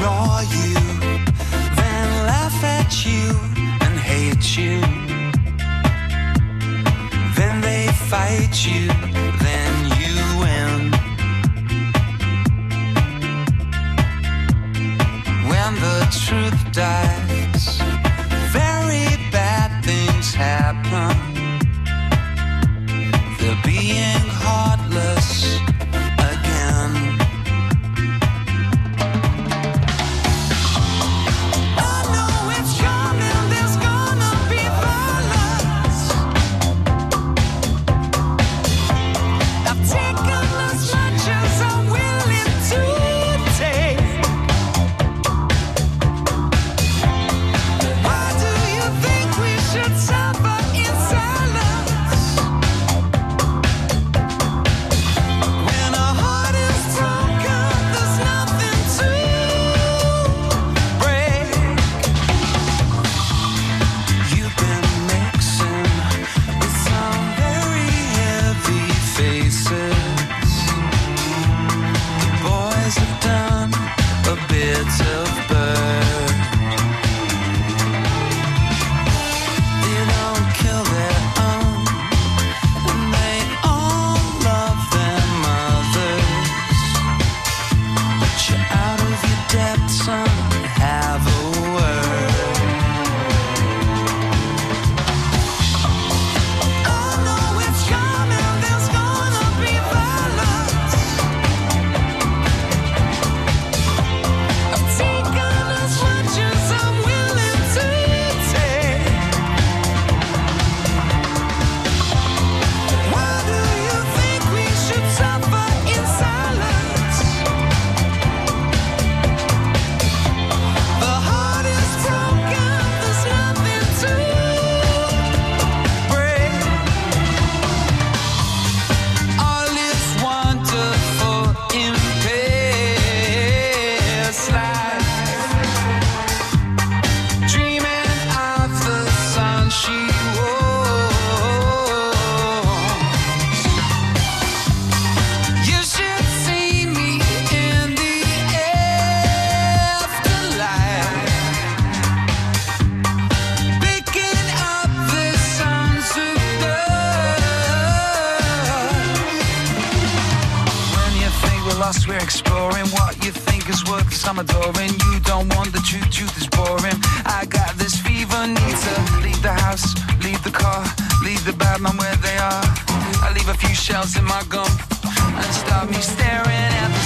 you, then laugh at you and hate you. Then they fight you, then you win. When the truth dies, very bad things happen. Being exploring what you think is worth some adoring. You don't want the truth, truth is boring. I got this fever, need to leave the house, leave the car, leave the bad man where they are. I leave a few shells in my gum and stop me staring at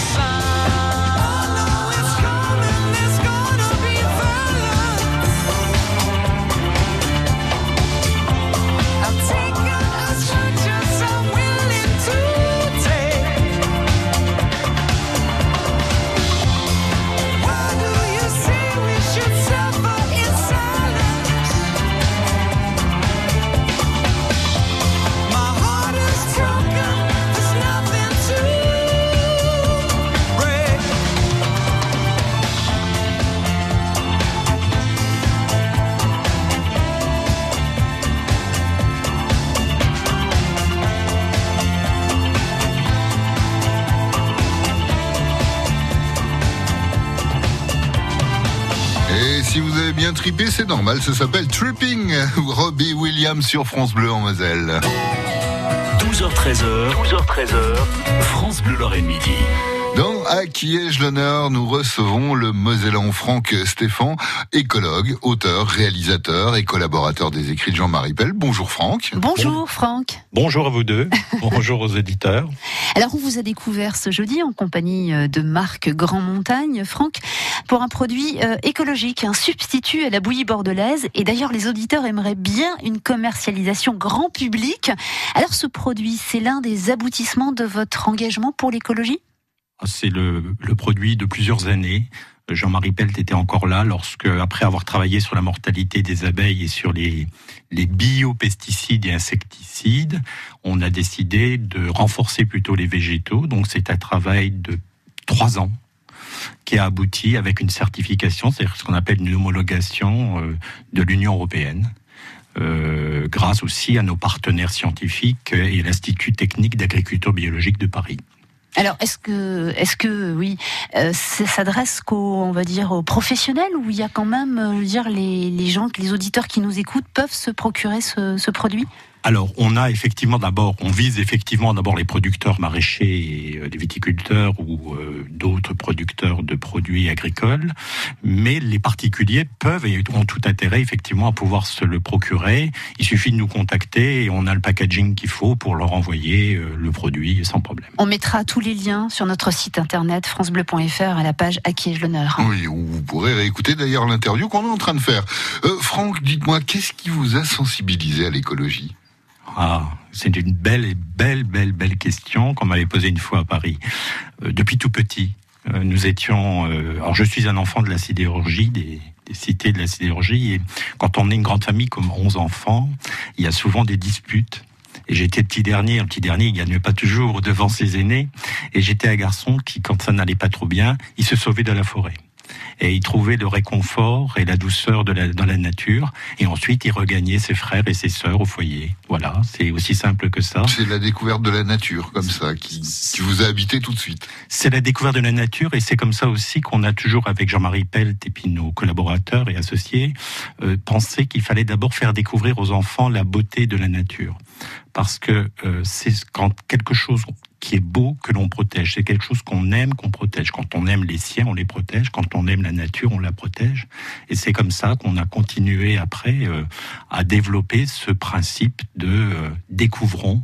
si vous avez bien tripé, c'est normal, ça s'appelle Tripping. Robbie Williams sur France Bleu en Moselle. 12h13h, 12h13h, France Bleu Lorraine Midi. Dans À qui ai-je l'honneur, nous recevons le Mosellan Franck Stéphane, écologue, auteur, réalisateur et collaborateur des écrits de Jean-Marie Pell. Bonjour Franck. Bonjour Franck. Bonjour à vous deux. Bonjour aux éditeurs. Alors on vous a découvert ce jeudi en compagnie euh, de Marc Grand Montagne, Franck, pour un produit euh, écologique, un substitut à la bouillie bordelaise. Et d'ailleurs les auditeurs aimeraient bien une commercialisation grand public. Alors ce produit, c'est l'un des aboutissements de votre engagement pour l'écologie? C'est le, produit de plusieurs années. Jean-Marie Pelt était encore là lorsque, après avoir travaillé sur la mortalité des abeilles et sur les, les biopesticides et insecticides, on a décidé de renforcer plutôt les végétaux. Donc c'est un travail de trois ans qui a abouti avec une certification, c'est-à-dire ce qu'on appelle une homologation euh, de l'Union européenne. Euh, grâce aussi à nos partenaires scientifiques et l'Institut technique d'agriculture biologique de Paris. Alors, est-ce que, est-ce que, oui, euh, ça s'adresse qu'aux, on va dire, aux professionnels ou il y a quand même, euh, je veux dire, les, les gens, les auditeurs qui nous écoutent peuvent se procurer ce, ce produit? Alors, on a effectivement d'abord, on vise effectivement d'abord les producteurs maraîchers et euh, les viticulteurs ou euh, d'autres producteurs de produits agricoles, mais les particuliers peuvent et ont tout intérêt effectivement à pouvoir se le procurer. Il suffit de nous contacter et on a le packaging qu'il faut pour leur envoyer euh, le produit sans problème. On mettra tous les liens sur notre site internet francebleu.fr à la page À qui ai-je l'honneur Oui, vous pourrez réécouter d'ailleurs l'interview qu'on est en train de faire. Euh, Franck, dites-moi, qu'est-ce qui vous a sensibilisé à l'écologie? Ah, c'est une belle belle, belle, belle question qu'on m'avait posée une fois à Paris. Euh, depuis tout petit, euh, nous étions. Euh, alors, je suis un enfant de la sidérurgie, des, cités de la sidérurgie, et quand on est une grande famille comme 11 enfants, il y a souvent des disputes. Et j'étais petit dernier, un petit dernier, il gagne pas toujours devant ses aînés. Et j'étais un garçon qui, quand ça n'allait pas trop bien, il se sauvait de la forêt et il trouvait le réconfort et la douceur de la, dans la nature. Et ensuite, il regagnait ses frères et ses sœurs au foyer. Voilà, c'est aussi simple que ça. C'est la découverte de la nature, comme ça, qui, qui vous a habité tout de suite. C'est la découverte de la nature et c'est comme ça aussi qu'on a toujours, avec Jean-Marie Pelt et puis nos collaborateurs et associés, euh, pensé qu'il fallait d'abord faire découvrir aux enfants la beauté de la nature. Parce que euh, c'est quand quelque chose qui est beau que l'on protège. C'est quelque chose qu'on aime, qu'on protège. Quand on aime les siens, on les protège. Quand on aime la nature, on la protège. Et c'est comme ça qu'on a continué après euh, à développer ce principe de euh, découvrons,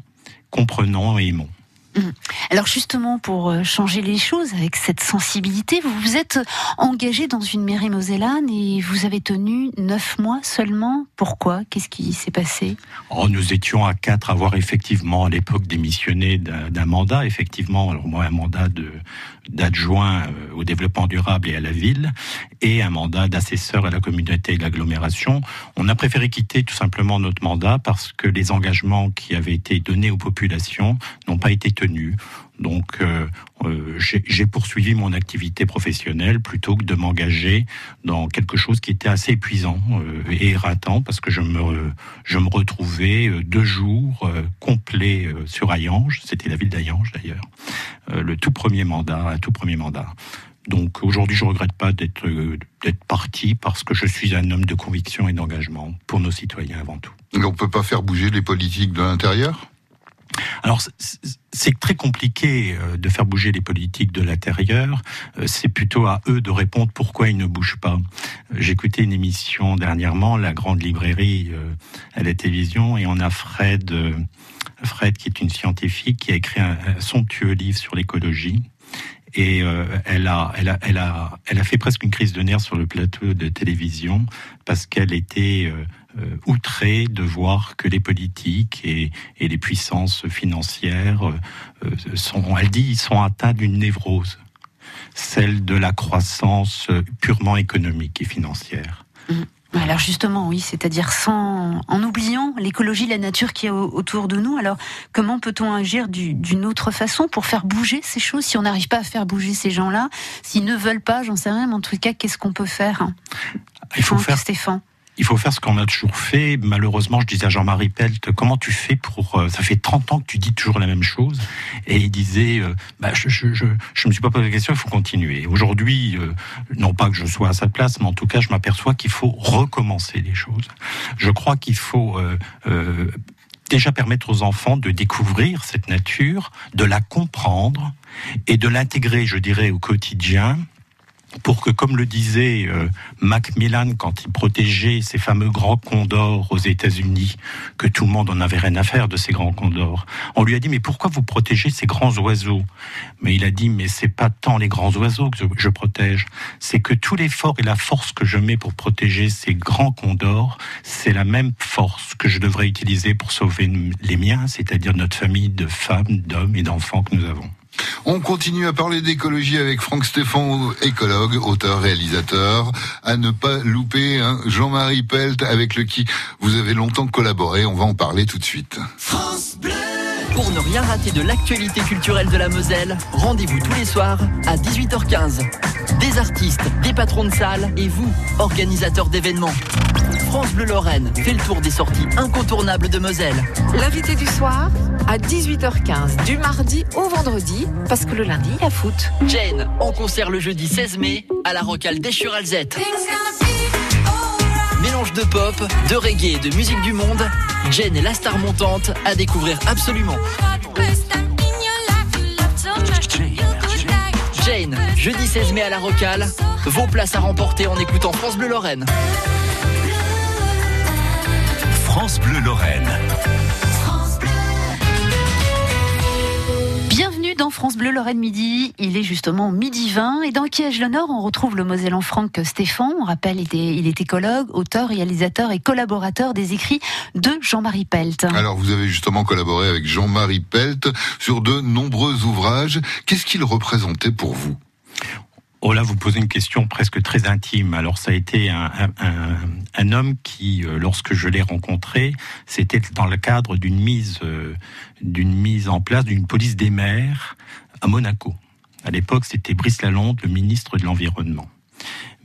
comprenons et aimons. Mmh. Alors justement, pour euh, changer les choses avec cette sensibilité, vous vous êtes engagé dans une mairie mosellane et vous avez tenu neuf mois seulement. Pourquoi? Qu'est-ce qui s'est passé? Oh, Nous étions à quatre à avoir effectivement à l'époque démissionné d'un mandat, effectivement, alors moi un mandat d'adjoint euh, au développement durable et à la ville, et un mandat d'assesseur à la communauté et l'agglomération. On a préféré quitter tout simplement notre mandat parce que les engagements qui avaient été donnés aux populations n'ont pas été tenus. Donc, euh, euh, j'ai poursuivi mon activité professionnelle plutôt que de m'engager dans quelque chose qui était assez épuisant euh, et éreintant parce que je me, je me retrouvais deux jours complets sur Ayange. C'était la ville d'Ayange d'ailleurs. Le tout premier mandat, un tout premier mandat. Donc aujourd'hui, je regrette pas d'être parti parce que je suis un homme de conviction et d'engagement pour nos citoyens avant tout. Et on peut pas faire bouger les politiques de l'intérieur? Alors, c'est très compliqué euh, de faire bouger les politiques de l'intérieur. Euh, c'est plutôt à eux de répondre pourquoi ils ne bougent pas. Euh, J'écoutais une émission dernièrement, la grande librairie à la télévision, et on a Fred, Fred qui est une scientifique, qui a écrit un, somptueux livre sur l'écologie. Et elle, a, elle, a, elle, a, elle a fait presque une crise de nerfs sur le plateau de télévision parce qu'elle était euh, outrée de voir que les politiques et, et les puissances financières euh, sont, elle dit, ils sont atteints d'une névrose, celle de la croissance purement économique et financière. Mmh. Alors justement, oui, c'est-à-dire sans, en oubliant l'écologie, la nature qui est autour de nous. Alors comment peut-on agir d'une autre façon pour faire bouger ces choses si on n'arrive pas à faire bouger ces gens-là, s'ils ne veulent pas, j'en sais rien, mais en tout cas, qu'est-ce qu'on peut faire Il faut Franck, faire Stéphane? Il faut faire ce qu'on a toujours fait. Malheureusement, je disais à Jean-Marie Pelt, comment tu fais pour... euh, ça fait 30 ans que tu dis toujours la même chose. Et il disait, euh, bah, je, je me suis pas posé la question, il faut continuer. Aujourd'hui, euh, non pas que je sois à sa place, mais en tout cas, je m'aperçois qu'il faut recommencer les choses. Je crois qu'il faut... déjà permettre aux enfants de découvrir cette nature, de la comprendre et de l'intégrer, je dirais, au quotidien pour que, comme le disait euh, Macmillan quand il protégeait ces fameux grands condors aux États-Unis, que tout le monde en avait rien à faire de ces grands condors, on lui a dit mais pourquoi vous protégez ces grands oiseaux? Mais il a dit mais c'est pas tant les grands oiseaux que je, je protège, c'est que tout l'effort et la force que je mets pour protéger ces grands condors, c'est la même force que je devrais utiliser pour sauver les miens, c'est-à-dire notre famille de femmes, d'hommes et d'enfants que nous avons. On continue à parler d'écologie avec Franck Stéphane, écologue, auteur, réalisateur. À ne pas louper hein, Jean-Marie Pelt, avec le qui vous avez longtemps collaboré. On va en parler tout de suite. Pour ne rien rater de l'actualité culturelle de la Moselle, rendez-vous tous les soirs à 18h15. Des artistes, des patrons de salles et vous, organisateurs d'événements. France Bleu Lorraine fait le tour des sorties incontournables de Moselle. L'invité du soir, à 18h15 du mardi au vendredi, parce que le lundi, il y a foot. Jane, en concert le jeudi 16 mai à la Rocale d'Eschuralzette. Mélange de pop, de reggae et de musique du monde, Jane est la star montante à découvrir absolument. Jane, jeudi 16 mai à la Rocale, vos places à remporter en écoutant France Bleu Lorraine. France Bleu Lorraine. France Bleu Lorraine Midi. Il est justement midi 20 et dans Kiège le Nord, on retrouve le Mosellan Franck Stéphane. On rappelle, il est écologue, auteur, réalisateur et collaborateur des écrits de Jean-Marie Pelt. Alors vous avez justement collaboré avec Jean-Marie Pelt sur de nombreux ouvrages. Qu'est-ce qu'il représentait pour vous? Oh là, vous posez une question presque très intime. Alors, ça a été un, homme qui, euh, lorsque je l'ai rencontré, c'était dans le cadre d'une mise, euh, d'une mise en place d'une police des mers à Monaco. À l'époque, c'était Brice Lalonde, le ministre de l'Environnement.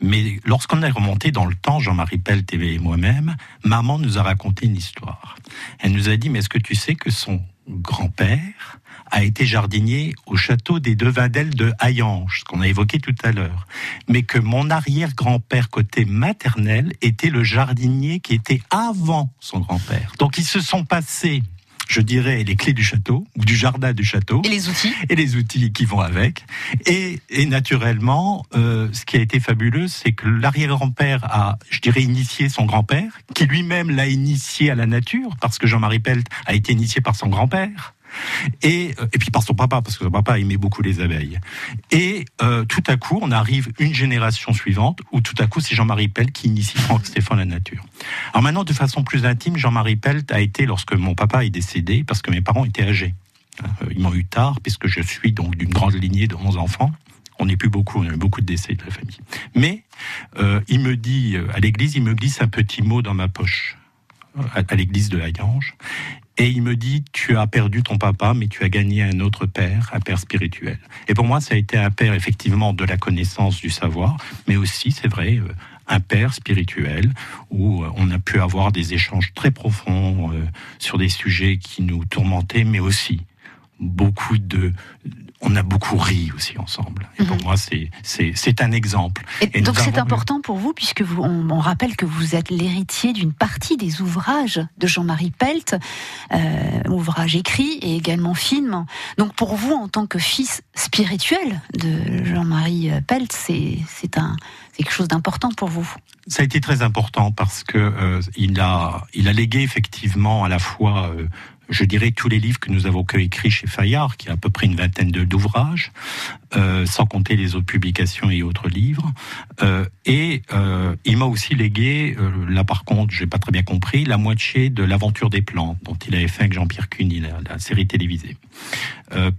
Mais lorsqu'on est remonté dans le temps, Jean-Marie Pelt et moi-même, maman nous a raconté une histoire. Elle nous a dit, mais est-ce que tu sais que son grand-père a été jardinier au château des Devindelles de Hayange, ce qu'on a évoqué tout à l'heure, mais que mon arrière-grand-père côté maternel était le jardinier qui était avant son grand-père. Donc ils se sont passés je dirais, les clés du château, ou du jardin du château. Et les outils. Et les outils qui vont avec. Et, et naturellement, euh, ce qui a été fabuleux, c'est que l'arrière-grand-père a, je dirais, initié son grand-père, qui lui-même l'a initié à la nature, parce que Jean-Marie Pelt a été initié par son grand-père. Et, et puis par son papa, parce que son papa aimait beaucoup les abeilles. Et euh, tout à coup, on arrive une génération suivante où tout à coup, c'est Jean-Marie Pelt qui initie Franck Stéphane la nature. Alors maintenant, de façon plus intime, Jean-Marie Pelt a été, lorsque mon papa est décédé, parce que mes parents étaient âgés. Ils m'ont eu tard, puisque je suis donc d'une grande lignée de 11 enfants. On n'est plus beaucoup, on a eu beaucoup de décès de la famille. Mais euh, il me dit, à l'église, il me glisse un petit mot dans ma poche, à, à l'église de Hayange. Et il me dit, tu as perdu ton papa, mais tu as gagné un autre père, un père spirituel. Et pour moi, ça a été un père effectivement de la connaissance, du savoir, mais aussi, c'est vrai, un père spirituel où on a pu avoir des échanges très profonds euh, sur des sujets qui nous tourmentaient, mais aussi beaucoup de on a beaucoup ri aussi ensemble. Et pour Mhm. moi, c'est un exemple. Et donc c'est important pour vous puisque vous, on, on rappelle que vous êtes l'héritier d'une partie des ouvrages de Jean-Marie Pelt, euh, ouvrages écrits et également films. Donc pour vous, en tant que fils spirituel de Jean-Marie Pelt, c'est c'est un c'est quelque chose d'important pour vous. Ça a été très important parce que euh, il a il a légué effectivement à la fois euh, je dirais tous les livres que nous avons écrits chez Fayard, qui a à peu près une vingtaine d'ouvrages, euh, sans compter les autres publications et autres livres. Euh, et euh, il m'a aussi légué, là par contre, j'ai pas très bien compris, la moitié de l'aventure des plantes dont il avait fait avec Jean-Pierre Cuny, la, série télévisée.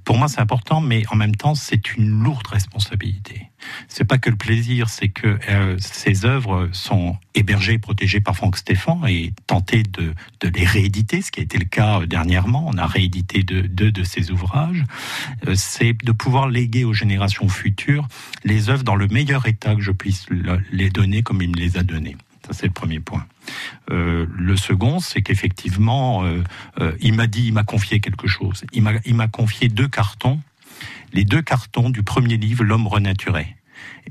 Pour moi, c'est important, mais en même temps, c'est une lourde responsabilité. C'est pas que le plaisir, c'est que ces œuvres sont hébergées protégées par Franck Stéphane et tenter de, de les rééditer, ce qui a été le cas dernièrement. On a réédité deux, deux de ses ouvrages. C'est de pouvoir léguer aux générations futures les œuvres dans le meilleur état que je puisse le- les donner comme il me les a données. Ça, c'est le premier point. Euh, le second, c'est qu'effectivement, euh, euh, il m'a dit, il m'a confié quelque chose. Il m'a, confié deux cartons, les deux cartons du premier livre, L'homme renaturé.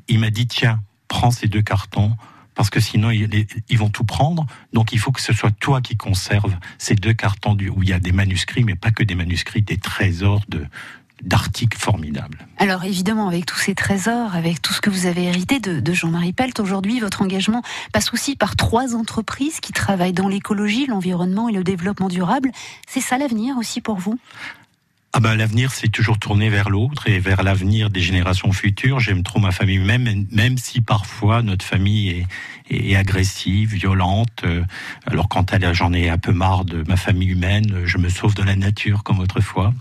Il m'a dit, tiens, prends ces deux cartons, parce que sinon, ils, vont tout prendre. Donc, il faut que ce soit toi qui conserves ces deux cartons où il y a des manuscrits, mais pas que des manuscrits, des trésors de, d'articles formidables. Alors évidemment, avec tous ces trésors, avec tout ce que vous avez hérité de, de Jean-Marie Pelt, aujourd'hui, votre engagement passe aussi par trois entreprises qui travaillent dans l'écologie, l'environnement et le développement durable. C'est ça l'avenir aussi pour vous? Ah ben, l'avenir, c'est toujours tourner vers l'autre et vers l'avenir des générations futures. J'aime trop ma famille, même, même si parfois notre famille est, agressive, violente. Euh, Alors quand elle, j'en ai un peu marre de ma famille humaine, je me sauve de la nature comme autrefois.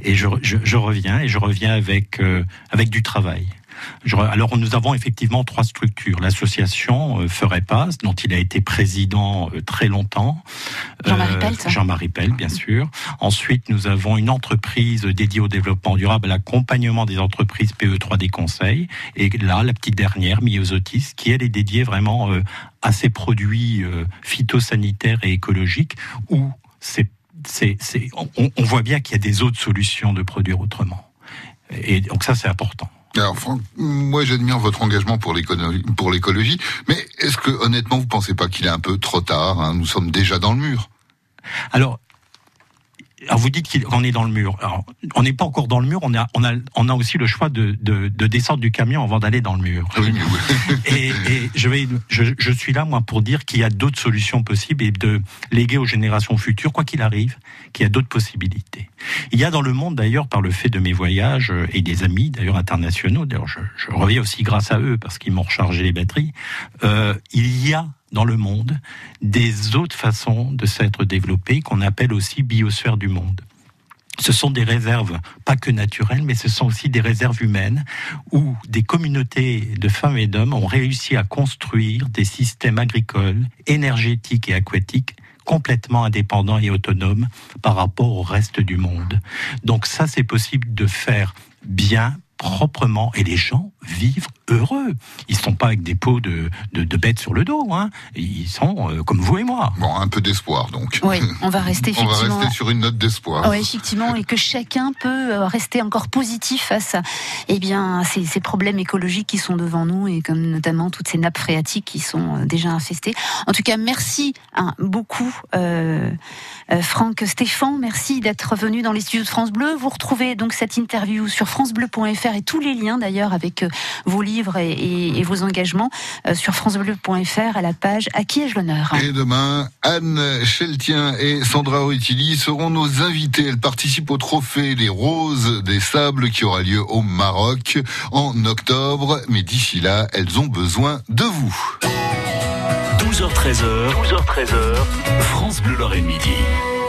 Et je, je, je reviens, et je reviens avec, euh, avec du travail. Alors nous avons effectivement trois structures. L'association euh, Ferait Passe, dont il a été président euh, très longtemps. Jean-Marie Pelt. Jean-Marie Pelt, bien sûr. Ensuite, nous avons une entreprise dédiée au développement durable, à l'accompagnement des entreprises PE3D Conseil. Et là, la petite dernière, Myosotis, qui elle est dédiée vraiment euh, à ces produits euh, phytosanitaires et écologiques, où c'est c'est, c'est, on, on voit bien qu'il y a des autres solutions de produire autrement. Et donc ça, c'est important. Alors Franck, moi j'admire votre engagement pour l'écologie, mais est-ce que honnêtement vous pensez pas qu'il est un peu trop tard hein? Nous sommes déjà dans le mur. Alors, alors vous dites qu'on est dans le mur. Alors, on n'est pas encore dans le mur. On a, on a, on a aussi le choix de, de, de descendre du camion avant d'aller dans le mur. Oui, mais oui. Et, et je vais, je, je suis là moi pour dire qu'il y a d'autres solutions possibles et de léguer aux générations futures, quoi qu'il arrive, qu'il y a d'autres possibilités. Il y a dans le monde d'ailleurs, par le fait de mes voyages euh, et des amis d'ailleurs internationaux, d'ailleurs je, je reviens aussi grâce à eux parce qu'ils m'ont rechargé les batteries. Euh, il y a dans le monde des autres façons de s'être développées qu'on appelle aussi biosphère du monde. Ce sont des réserves, pas que naturelles, mais ce sont aussi des réserves humaines où des communautés de femmes et d'hommes ont réussi à construire des systèmes agricoles, énergétiques et aquatiques complètement indépendants et autonomes par rapport au reste du monde. Donc ça, c'est possible de faire bien, proprement, et les gens vivent heureux. Ils sont pas avec des pots de, de, de bêtes sur le dos, hein. Ils sont euh, comme vous et moi. Bon, un peu d'espoir donc. Oui, on va rester On va rester sur une note d'espoir. Oui, effectivement, et que chacun peut euh, rester encore positif face à eh bien, ces, ces problèmes écologiques qui sont devant nous et comme notamment toutes ces nappes phréatiques qui sont euh, déjà infestées. En tout cas, merci hein, beaucoup, euh, euh, Franck Stéphane. Merci d'être venu dans les studios de France Bleu. Vous retrouvez donc cette interview sur francebleu.fr et tous les liens d'ailleurs avec euh, vos livres et, et- et vos engagements euh, sur francebleu.fr à la page À qui ai-je l'honneur Et demain, Anne Cheltien et Sandra Ruitili seront nos invités. Elles participent au trophée Les Roses des Sables qui aura lieu au Maroc en octobre. Mais d'ici là, elles ont besoin de vous. 12h13h, 12h13h, France Bleu Lorraine Midi.